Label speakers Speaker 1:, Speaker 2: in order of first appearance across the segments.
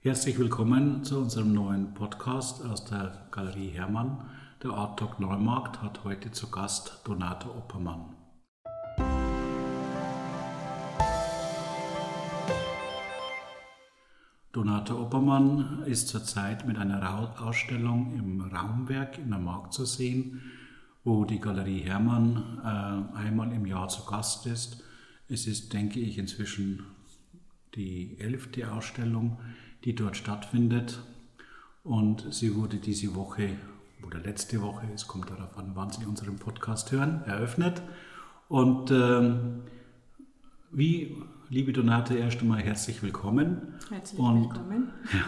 Speaker 1: Herzlich willkommen zu unserem neuen Podcast aus der Galerie Hermann. Der Art Talk Neumarkt hat heute zu Gast Donata Oppermann. Donata Oppermann ist zurzeit mit einer Ausstellung im Raumwerk in der Markt zu sehen, wo die Galerie Hermann äh, einmal im Jahr zu Gast ist. Es ist, denke ich, inzwischen die elfte Ausstellung, die dort stattfindet. Und sie wurde diese Woche oder letzte Woche, es kommt darauf an, wann Sie unseren Podcast hören, eröffnet. Und ähm, wie, liebe Donate, erst einmal herzlich willkommen.
Speaker 2: Herzlich Und, willkommen.
Speaker 1: Ja,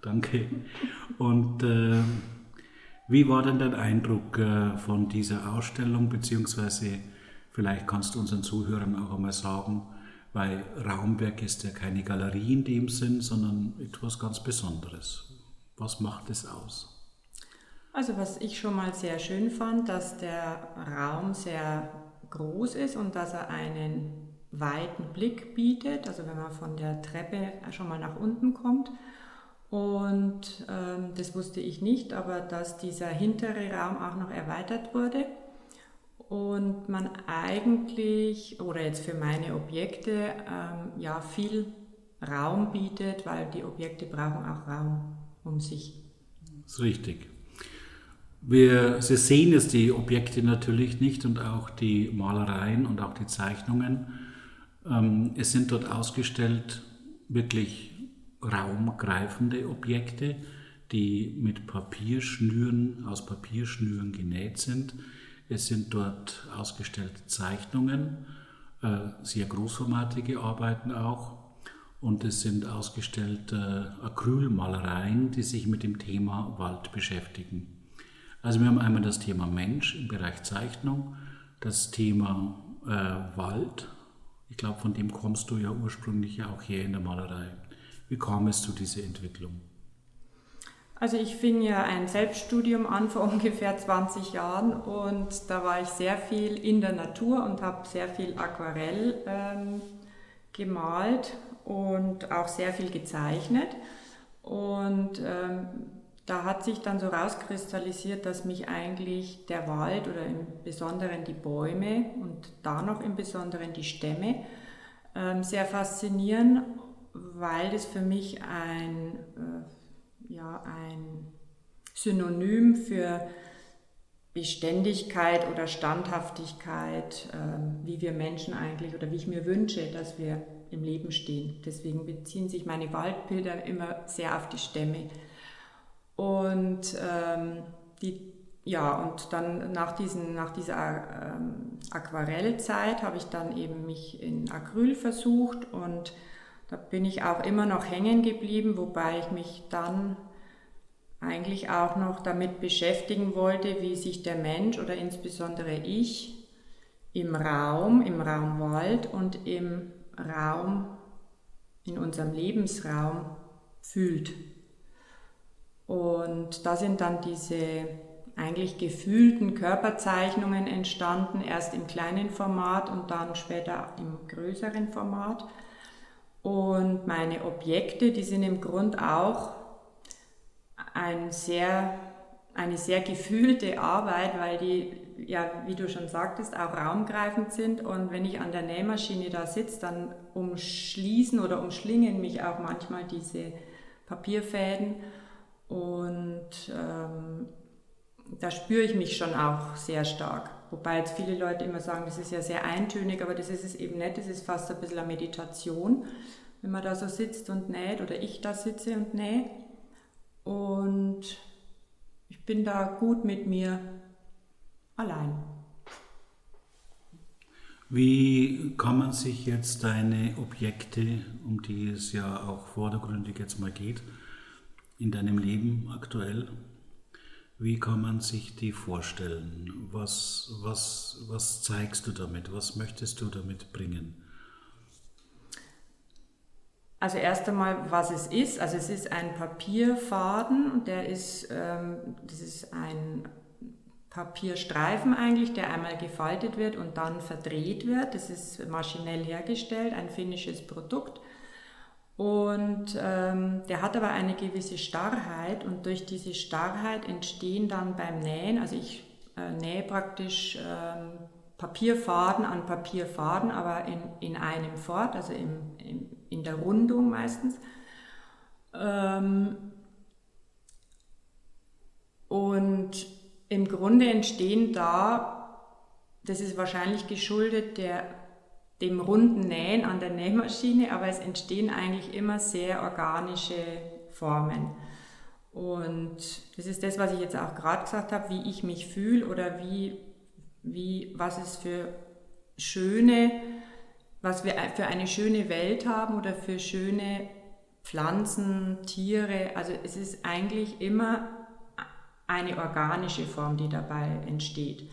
Speaker 1: danke. Und äh, wie war denn dein Eindruck äh, von dieser Ausstellung, beziehungsweise vielleicht kannst du unseren Zuhörern auch einmal sagen, weil Raumwerk ist ja keine Galerie in dem Sinn, sondern etwas ganz Besonderes. Was macht es aus?
Speaker 2: Also was ich schon mal sehr schön fand, dass der Raum sehr groß ist und dass er einen weiten Blick bietet, also wenn man von der Treppe schon mal nach unten kommt. Und ähm, das wusste ich nicht, aber dass dieser hintere Raum auch noch erweitert wurde und man eigentlich, oder jetzt für meine Objekte, ähm, ja, viel Raum bietet, weil die Objekte brauchen auch Raum um sich.
Speaker 1: Das ist richtig. Wir, Sie sehen jetzt die Objekte natürlich nicht und auch die Malereien und auch die Zeichnungen. Ähm, es sind dort ausgestellt wirklich raumgreifende Objekte, die mit Papierschnüren, aus Papierschnüren genäht sind es sind dort ausgestellte Zeichnungen, äh, sehr großformatige Arbeiten auch. Und es sind ausgestellte Acrylmalereien, die sich mit dem Thema Wald beschäftigen. Also wir haben einmal das Thema Mensch im Bereich Zeichnung, das Thema äh, Wald. Ich glaube, von dem kommst du ja ursprünglich auch hier in der Malerei. Wie kam es zu dieser Entwicklung?
Speaker 2: Also ich fing ja ein Selbststudium an vor ungefähr 20 Jahren und da war ich sehr viel in der Natur und habe sehr viel Aquarell ähm, gemalt und auch sehr viel gezeichnet. Und ähm, da hat sich dann so rauskristallisiert, dass mich eigentlich der Wald oder im Besonderen die Bäume und da noch im Besonderen die Stämme ähm, sehr faszinieren, weil das für mich ein äh, ja ein Synonym für Beständigkeit oder Standhaftigkeit, äh, wie wir Menschen eigentlich oder wie ich mir wünsche, dass wir im Leben stehen. Deswegen beziehen sich meine Waldbilder immer sehr auf die Stämme. Und ähm, die, ja, und dann nach, diesen, nach dieser ähm, Aquarellzeit habe ich dann eben mich in Acryl versucht und da bin ich auch immer noch hängen geblieben, wobei ich mich dann eigentlich auch noch damit beschäftigen wollte, wie sich der Mensch oder insbesondere ich im Raum, im Raum Wald und im Raum, in unserem Lebensraum fühlt. Und da sind dann diese eigentlich gefühlten Körperzeichnungen entstanden, erst im kleinen Format und dann später im größeren Format. Und meine Objekte, die sind im Grund auch ein sehr, eine sehr gefühlte Arbeit, weil die, ja, wie du schon sagtest, auch raumgreifend sind. Und wenn ich an der Nähmaschine da sitze, dann umschließen oder umschlingen mich auch manchmal diese Papierfäden. Und ähm, da spüre ich mich schon auch sehr stark. Wobei jetzt viele Leute immer sagen, das ist ja sehr eintönig, aber das ist es eben nicht. Das ist fast ein bisschen eine Meditation, wenn man da so sitzt und näht oder ich da sitze und nähe. Und ich bin da gut mit mir allein.
Speaker 1: Wie kann man sich jetzt deine Objekte, um die es ja auch vordergründig jetzt mal geht, in deinem Leben aktuell wie kann man sich die vorstellen? Was, was, was zeigst du damit? Was möchtest du damit bringen?
Speaker 2: Also erst einmal, was es ist. Also es ist ein Papierfaden, der ist, ähm, das ist ein Papierstreifen eigentlich, der einmal gefaltet wird und dann verdreht wird. Das ist maschinell hergestellt, ein finnisches Produkt. Und ähm, der hat aber eine gewisse Starrheit und durch diese Starrheit entstehen dann beim Nähen, also ich äh, nähe praktisch ähm, Papierfaden an Papierfaden, aber in, in einem fort, also im, im, in der Rundung meistens. Ähm, und im Grunde entstehen da, das ist wahrscheinlich geschuldet der, dem runden Nähen an der Nähmaschine, aber es entstehen eigentlich immer sehr organische Formen. Und das ist das, was ich jetzt auch gerade gesagt habe, wie ich mich fühle oder wie, wie, was es für schöne, was wir für eine schöne Welt haben oder für schöne Pflanzen, Tiere. Also es ist eigentlich immer eine organische Form, die dabei entsteht.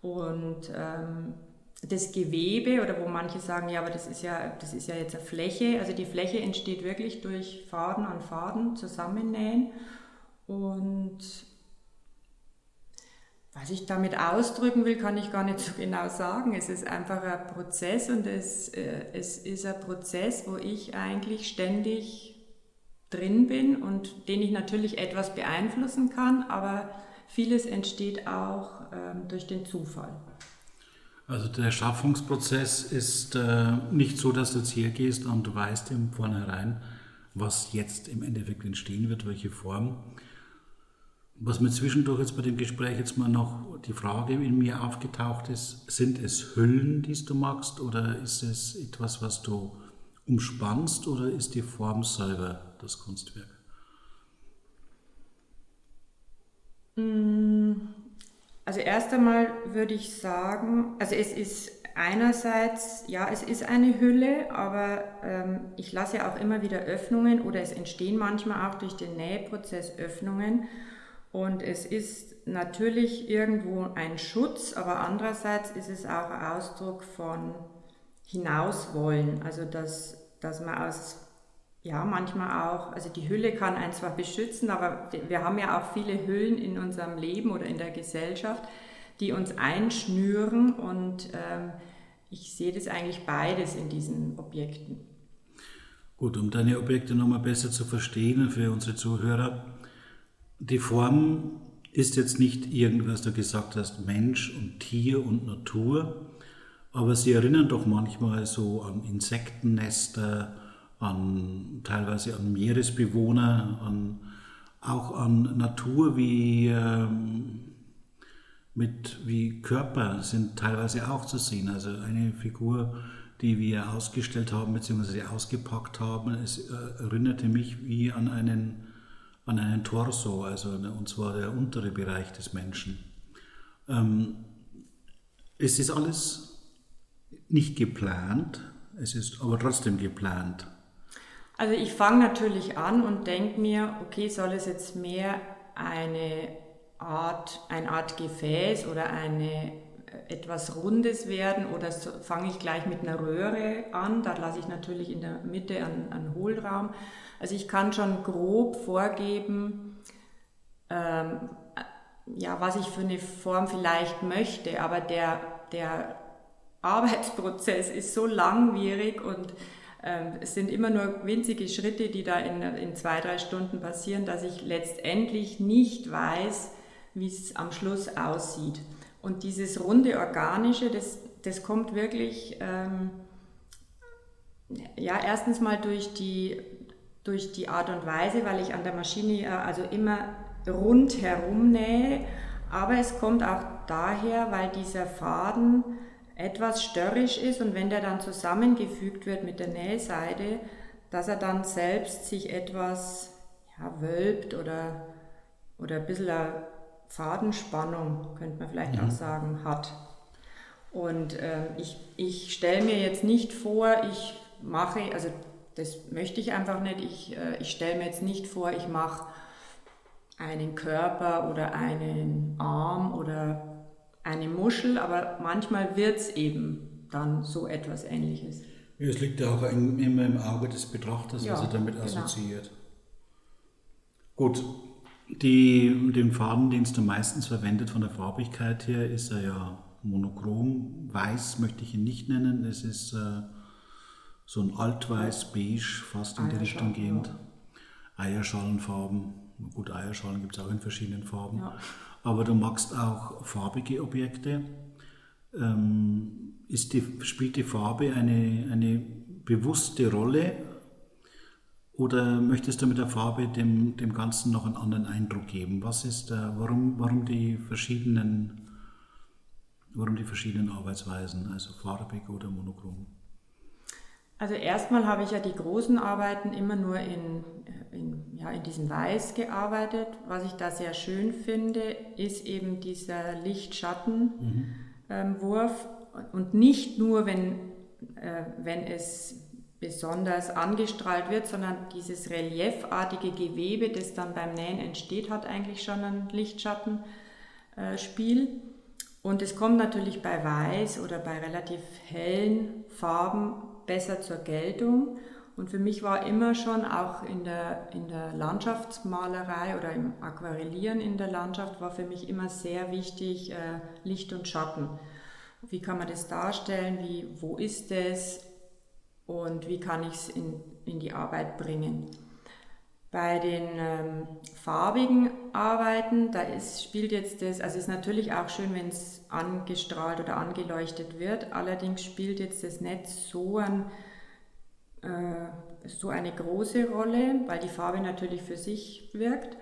Speaker 2: Und ähm, das Gewebe oder wo manche sagen, ja, aber das ist ja, das ist ja jetzt eine Fläche. Also die Fläche entsteht wirklich durch Faden an Faden zusammennähen. Und was ich damit ausdrücken will, kann ich gar nicht so genau sagen. Es ist einfach ein Prozess und es, äh, es ist ein Prozess, wo ich eigentlich ständig drin bin und den ich natürlich etwas beeinflussen kann, aber vieles entsteht auch ähm, durch den Zufall.
Speaker 1: Also der Schaffungsprozess ist äh, nicht so, dass du jetzt hier gehst und du weißt im Vornherein, was jetzt im Endeffekt entstehen wird, welche Form. Was mir zwischendurch jetzt bei dem Gespräch jetzt mal noch die Frage in mir aufgetaucht ist, sind es Hüllen, die du magst oder ist es etwas, was du umspannst oder ist die Form selber das Kunstwerk?
Speaker 2: Mm, also erst einmal würde ich sagen, also es ist einerseits, ja, es ist eine Hülle, aber ähm, ich lasse ja auch immer wieder Öffnungen oder es entstehen manchmal auch durch den Nähprozess Öffnungen. Und es ist natürlich irgendwo ein Schutz, aber andererseits ist es auch Ausdruck von hinaus wollen. Also dass, dass man aus, ja, manchmal auch, also die Hülle kann einen zwar beschützen, aber wir haben ja auch viele Hüllen in unserem Leben oder in der Gesellschaft, die uns einschnüren und ähm, ich sehe das eigentlich beides in diesen Objekten.
Speaker 1: Gut, um deine Objekte nochmal besser zu verstehen für unsere Zuhörer, die Form ist jetzt nicht irgendwas, du gesagt hast, Mensch und Tier und Natur, aber sie erinnern doch manchmal so an Insektennester, an teilweise an Meeresbewohner, an, auch an Natur wie, ähm, mit, wie Körper sind teilweise auch zu sehen. Also eine Figur, die wir ausgestellt haben bzw. ausgepackt haben, es äh, erinnerte mich wie an einen, an einen Torso, also und zwar der untere Bereich des Menschen. Ähm, es ist alles nicht geplant, es ist aber trotzdem geplant.
Speaker 2: Also ich fange natürlich an und denke mir, okay, soll es jetzt mehr eine Art, eine Art Gefäß oder eine äh, etwas Rundes werden oder so, fange ich gleich mit einer Röhre an, da lasse ich natürlich in der Mitte einen, einen Hohlraum. Also ich kann schon grob vorgeben, ähm, ja, was ich für eine Form vielleicht möchte, aber der, der Arbeitsprozess ist so langwierig und es sind immer nur winzige Schritte, die da in, in zwei, drei Stunden passieren, dass ich letztendlich nicht weiß, wie es am Schluss aussieht. Und dieses runde Organische, das, das kommt wirklich, ähm, ja, erstens mal durch die, durch die Art und Weise, weil ich an der Maschine also immer rundherum nähe, aber es kommt auch daher, weil dieser Faden etwas störrisch ist und wenn der dann zusammengefügt wird mit der Nähseite, dass er dann selbst sich etwas ja, wölbt oder, oder ein bisschen eine Fadenspannung, könnte man vielleicht mhm. auch sagen, hat. Und äh, ich, ich stelle mir jetzt nicht vor, ich mache, also das möchte ich einfach nicht, ich, äh, ich stelle mir jetzt nicht vor, ich mache einen Körper oder einen Arm oder eine Muschel, aber manchmal wird es eben dann so etwas Ähnliches.
Speaker 1: Ja, es liegt ja auch immer im Auge des Betrachters, ja, was er damit genau. assoziiert. Gut, die, den Farben, den du meistens verwendet von der Farbigkeit her, ist er ja monochrom. Weiß möchte ich ihn nicht nennen. Es ist äh, so ein altweiß-beige, fast in die Richtung gehend. Ja. Eierschalenfarben. Gut, Eierschalen gibt es auch in verschiedenen Farben. Ja. Aber du magst auch farbige Objekte. Ähm, ist die, spielt die Farbe eine, eine bewusste Rolle oder möchtest du mit der Farbe dem, dem Ganzen noch einen anderen Eindruck geben? Was ist, äh, warum, warum die verschiedenen, warum die verschiedenen Arbeitsweisen, also farbig oder monochrom?
Speaker 2: Also erstmal habe ich ja die großen Arbeiten immer nur in, ja, in diesem Weiß gearbeitet. Was ich da sehr schön finde, ist eben dieser Licht-Schatten-Wurf. Mhm. Ähm, und nicht nur, wenn, äh, wenn es besonders angestrahlt wird, sondern dieses reliefartige Gewebe, das dann beim Nähen entsteht, hat eigentlich schon ein Lichtschattenspiel. Und es kommt natürlich bei Weiß oder bei relativ hellen Farben besser zur Geltung. Und für mich war immer schon auch in der, in der Landschaftsmalerei oder im Aquarellieren in der Landschaft war für mich immer sehr wichtig äh, Licht und Schatten. Wie kann man das darstellen? Wie, wo ist es? Und wie kann ich es in, in die Arbeit bringen? Bei den ähm, farbigen Arbeiten, da ist, spielt jetzt das, also ist natürlich auch schön, wenn es angestrahlt oder angeleuchtet wird, allerdings spielt jetzt das Netz so, ein, äh, so eine große Rolle, weil die Farbe natürlich für sich wirkt.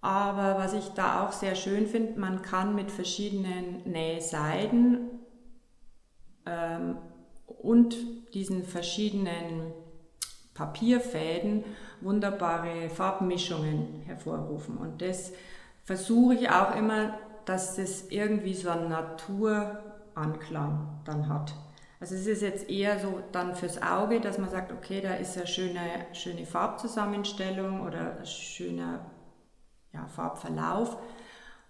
Speaker 2: Aber was ich da auch sehr schön finde, man kann mit verschiedenen Nähseiden ähm, und diesen verschiedenen Papierfäden wunderbare Farbmischungen hervorrufen. Und das versuche ich auch immer, dass das irgendwie so einen Naturanklang dann hat. Also es ist jetzt eher so dann fürs Auge, dass man sagt, okay, da ist eine schöne, schöne Farbzusammenstellung oder ein schöner ja, Farbverlauf.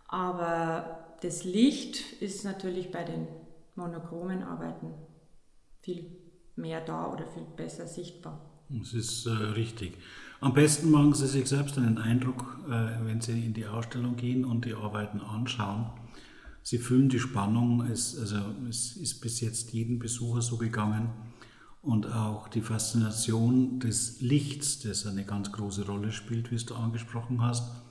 Speaker 2: Aber das Licht ist natürlich bei den monochromen Arbeiten viel mehr da oder viel besser sichtbar.
Speaker 1: Das ist äh, richtig. Am besten machen Sie sich selbst einen Eindruck, äh, wenn Sie in die Ausstellung gehen und die Arbeiten anschauen. Sie fühlen die Spannung, es, also es ist bis jetzt jedem Besucher so gegangen und auch die Faszination des Lichts, das eine ganz große Rolle spielt, wie es du angesprochen hast,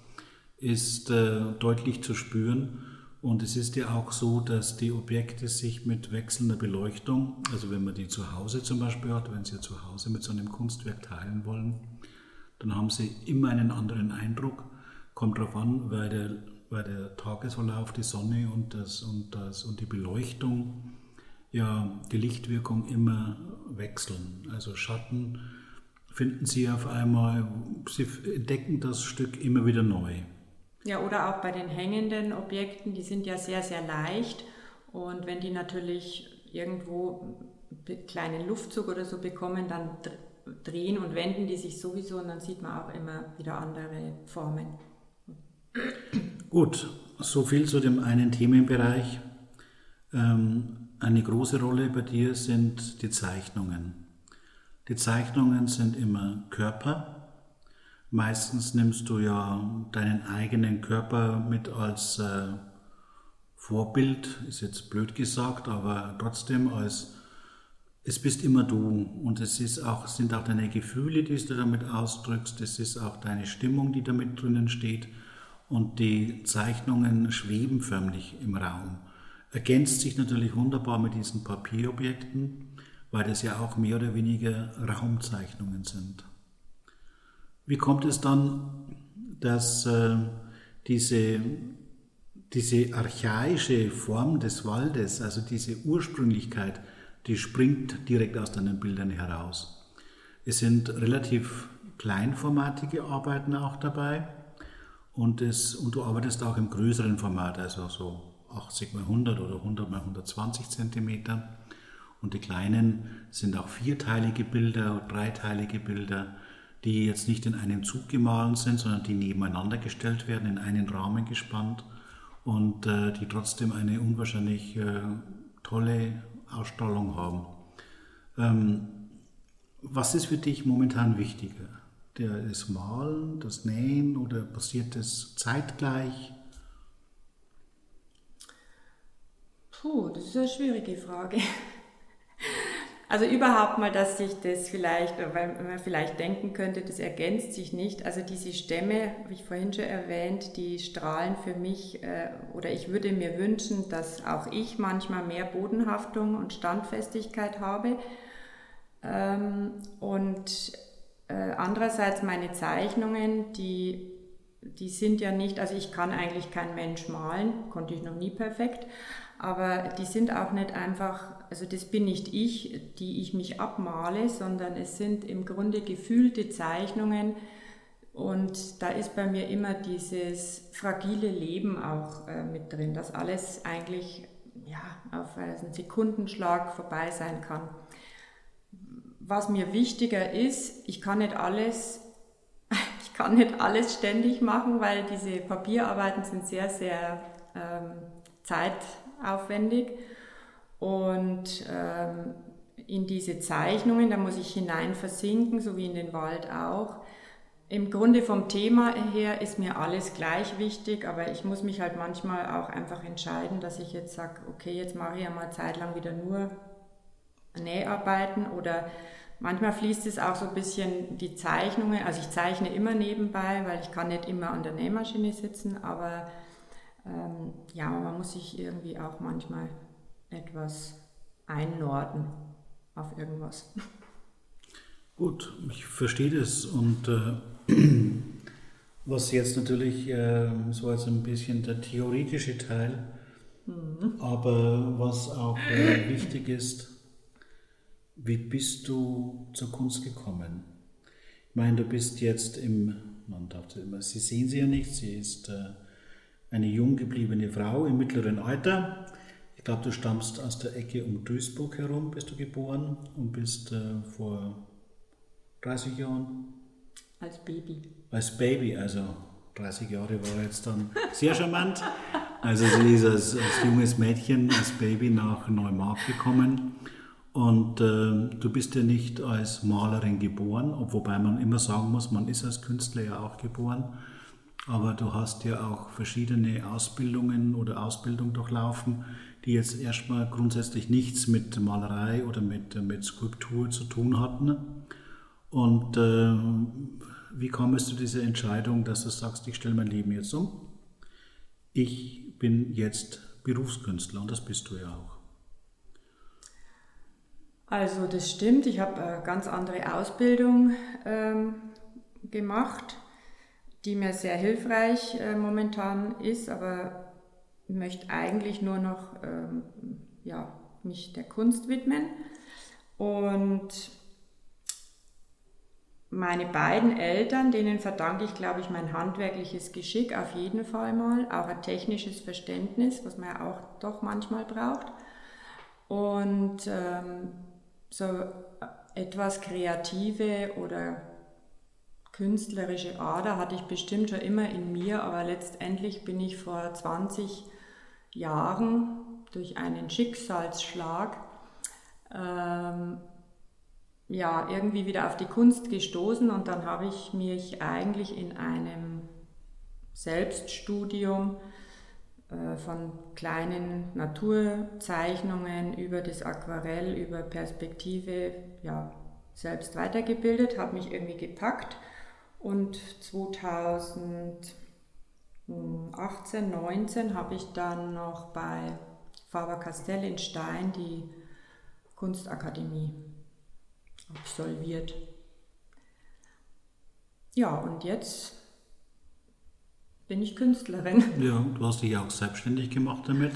Speaker 1: ist äh, deutlich zu spüren. Und es ist ja auch so, dass die Objekte sich mit wechselnder Beleuchtung, also wenn man die zu Hause zum Beispiel hat, wenn Sie zu Hause mit so einem Kunstwerk teilen wollen, dann haben Sie immer einen anderen Eindruck. Kommt darauf an, weil der, weil der Tagesverlauf, die Sonne und, das, und, das, und die Beleuchtung, ja, die Lichtwirkung immer wechseln. Also Schatten finden Sie auf einmal, Sie entdecken das Stück immer wieder neu.
Speaker 2: Ja, oder auch bei den hängenden Objekten, die sind ja sehr, sehr leicht. Und wenn die natürlich irgendwo einen kleinen Luftzug oder so bekommen, dann drehen und wenden die sich sowieso und dann sieht man auch immer wieder andere Formen.
Speaker 1: Gut, so viel zu dem einen Themenbereich. Ähm, eine große Rolle bei dir sind die Zeichnungen. Die Zeichnungen sind immer Körper, Meistens nimmst du ja deinen eigenen Körper mit als äh, Vorbild, ist jetzt blöd gesagt, aber trotzdem als es bist immer du und es ist auch, sind auch deine Gefühle, die du damit ausdrückst, es ist auch deine Stimmung, die damit drinnen steht und die Zeichnungen schweben förmlich im Raum. Ergänzt sich natürlich wunderbar mit diesen Papierobjekten, weil das ja auch mehr oder weniger Raumzeichnungen sind. Wie kommt es dann, dass äh, diese, diese archaische Form des Waldes, also diese Ursprünglichkeit, die springt direkt aus deinen Bildern heraus? Es sind relativ kleinformatige Arbeiten auch dabei und, es, und du arbeitest auch im größeren Format, also so 80 mal 100 oder 100 mal 120 Zentimeter. Und die kleinen sind auch vierteilige Bilder, dreiteilige Bilder die jetzt nicht in einem Zug gemahlen sind, sondern die nebeneinander gestellt werden, in einen Rahmen gespannt und äh, die trotzdem eine unwahrscheinlich äh, tolle Ausstrahlung haben. Ähm, was ist für dich momentan wichtiger? Das Malen, das Nähen oder passiert das zeitgleich?
Speaker 2: Puh, das ist eine schwierige Frage. Also überhaupt mal, dass sich das vielleicht, weil man vielleicht denken könnte, das ergänzt sich nicht. Also diese Stämme, wie ich vorhin schon erwähnt, die strahlen für mich äh, oder ich würde mir wünschen, dass auch ich manchmal mehr Bodenhaftung und Standfestigkeit habe. Ähm, und äh, andererseits meine Zeichnungen, die, die sind ja nicht, also ich kann eigentlich kein Mensch malen, konnte ich noch nie perfekt, aber die sind auch nicht einfach, also das bin nicht ich, die ich mich abmale, sondern es sind im Grunde gefühlte Zeichnungen und da ist bei mir immer dieses fragile Leben auch äh, mit drin, dass alles eigentlich ja, auf einen Sekundenschlag vorbei sein kann. Was mir wichtiger ist, ich kann nicht alles ich kann nicht alles ständig machen, weil diese Papierarbeiten sind sehr, sehr ähm, zeit, aufwendig. Und ähm, in diese Zeichnungen, da muss ich hinein versinken, so wie in den Wald auch. Im Grunde vom Thema her ist mir alles gleich wichtig, aber ich muss mich halt manchmal auch einfach entscheiden, dass ich jetzt sage, okay, jetzt mache ich ja mal zeitlang wieder nur Näharbeiten oder manchmal fließt es auch so ein bisschen die Zeichnungen, also ich zeichne immer nebenbei, weil ich kann nicht immer an der Nähmaschine sitzen, aber ähm, ja, man muss sich irgendwie auch manchmal etwas einnorden auf irgendwas.
Speaker 1: Gut, ich verstehe das und äh, was jetzt natürlich äh, so als ein bisschen der theoretische Teil, mhm. aber was auch äh, wichtig ist, wie bist du zur Kunst gekommen? Ich meine, du bist jetzt im, man darf immer, Sie sehen sie ja nicht, sie ist äh, eine jung gebliebene Frau im mittleren Alter. Ich glaube, du stammst aus der Ecke um Duisburg herum, bist du geboren und bist äh, vor 30 Jahren?
Speaker 2: Als Baby.
Speaker 1: Als Baby, also 30 Jahre war jetzt dann sehr charmant. Also sie ist als, als junges Mädchen, als Baby nach Neumarkt gekommen. Und äh, du bist ja nicht als Malerin geboren, wobei man immer sagen muss, man ist als Künstler ja auch geboren. Aber du hast ja auch verschiedene Ausbildungen oder Ausbildung durchlaufen, die jetzt erstmal grundsätzlich nichts mit Malerei oder mit, mit Skulptur zu tun hatten. Und äh, wie kam es zu dieser Entscheidung, dass du sagst, ich stelle mein Leben jetzt um? Ich bin jetzt Berufskünstler und das bist du ja auch.
Speaker 2: Also das stimmt, ich habe eine ganz andere Ausbildung ähm, gemacht die mir sehr hilfreich äh, momentan ist, aber möchte eigentlich nur noch ähm, ja, mich der Kunst widmen. Und meine beiden Eltern, denen verdanke ich, glaube ich, mein handwerkliches Geschick auf jeden Fall mal, auch ein technisches Verständnis, was man ja auch doch manchmal braucht. Und ähm, so etwas Kreative oder künstlerische Ader hatte ich bestimmt schon immer in mir, aber letztendlich bin ich vor 20 Jahren durch einen Schicksalsschlag ähm, ja, irgendwie wieder auf die Kunst gestoßen und dann habe ich mich eigentlich in einem Selbststudium äh, von kleinen Naturzeichnungen über das Aquarell, über Perspektive ja, selbst weitergebildet, habe mich irgendwie gepackt und 2018, 19 habe ich dann noch bei Faber-Castell in Stein die Kunstakademie absolviert. Ja, und jetzt bin ich Künstlerin.
Speaker 1: Ja, du hast dich auch selbstständig gemacht damit.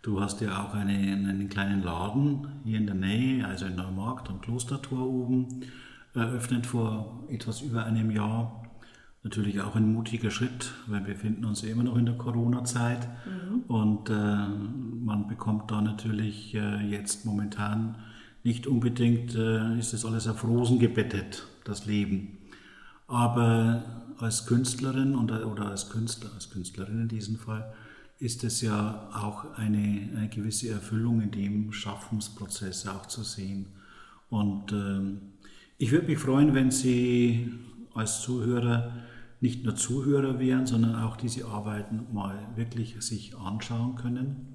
Speaker 1: Du hast ja auch eine, einen kleinen Laden hier in der Nähe, also in Neumarkt am Klostertor oben eröffnet vor etwas über einem Jahr. Natürlich auch ein mutiger Schritt, weil wir befinden uns immer noch in der Corona-Zeit mhm. und äh, man bekommt da natürlich äh, jetzt momentan nicht unbedingt, äh, ist das alles auf Rosen gebettet, das Leben. Aber als Künstlerin und, oder als Künstler, als Künstlerin in diesem Fall, ist es ja auch eine, eine gewisse Erfüllung in dem Schaffensprozess auch zu sehen. Und ähm, ich würde mich freuen, wenn Sie als Zuhörer nicht nur Zuhörer wären, sondern auch diese Arbeiten mal wirklich sich anschauen können.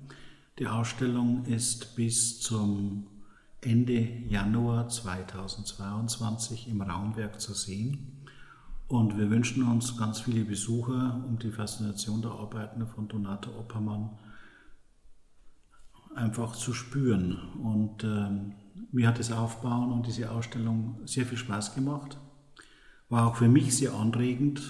Speaker 1: Die Ausstellung ist bis zum Ende Januar 2022 im Raumwerk zu sehen. Und wir wünschen uns ganz viele Besucher, um die Faszination der Arbeiten von Donato Oppermann einfach zu spüren. Und ähm, mir hat das Aufbauen und diese Ausstellung sehr viel Spaß gemacht. War auch für mich sehr anregend.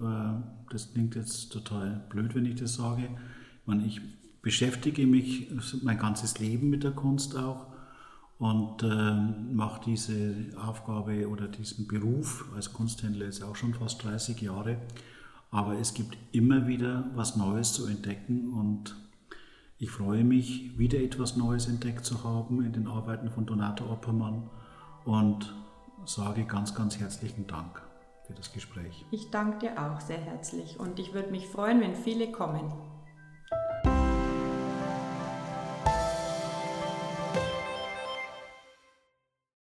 Speaker 1: Äh, das klingt jetzt total blöd, wenn ich das sage. Ich, meine, ich beschäftige mich mein ganzes Leben mit der Kunst auch und äh, mache diese Aufgabe oder diesen Beruf als Kunsthändler jetzt auch schon fast 30 Jahre. Aber es gibt immer wieder was Neues zu entdecken und ich freue mich, wieder etwas Neues entdeckt zu haben in den Arbeiten von Donato Oppermann und sage ganz, ganz herzlichen Dank für das Gespräch.
Speaker 2: Ich danke dir auch sehr herzlich und ich würde mich freuen, wenn viele kommen.